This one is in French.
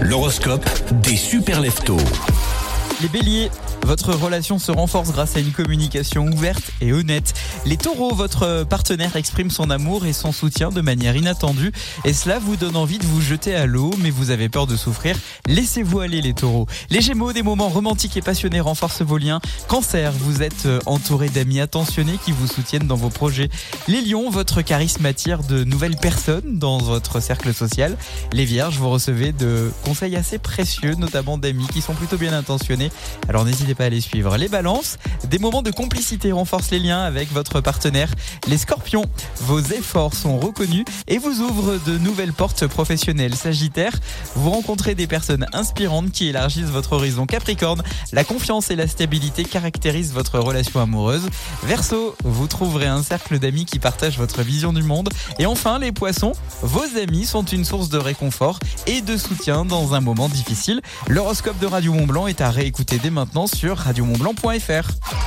L'horoscope des super leftos. Les béliers, votre relation se renforce grâce à une communication ouverte et honnête. Les taureaux, votre partenaire exprime son amour et son soutien de manière inattendue et cela vous donne envie de vous jeter à l'eau mais vous avez peur de souffrir. Laissez-vous aller les taureaux. Les gémeaux, des moments romantiques et passionnés renforcent vos liens. Cancer, vous êtes entouré d'amis attentionnés qui vous soutiennent dans vos projets. Les lions, votre charisme attire de nouvelles personnes dans votre cercle social. Les vierges, vous recevez de conseils assez précieux, notamment d'amis qui sont plutôt bien intentionnés. Alors n'hésitez pas à les suivre. Les balances, des moments de complicité renforcent les liens avec votre partenaire. Les scorpions, vos efforts sont reconnus et vous ouvrent de nouvelles portes professionnelles. Sagittaire, vous rencontrez des personnes inspirantes qui élargissent votre horizon. Capricorne, la confiance et la stabilité caractérisent votre relation amoureuse. Verseau, vous trouverez un cercle d'amis qui partagent votre vision du monde. Et enfin, les poissons, vos amis sont une source de réconfort et de soutien dans un moment difficile. L'horoscope de Radio Mont Blanc est à réécouter dès maintenant sur radiomontblanc.fr.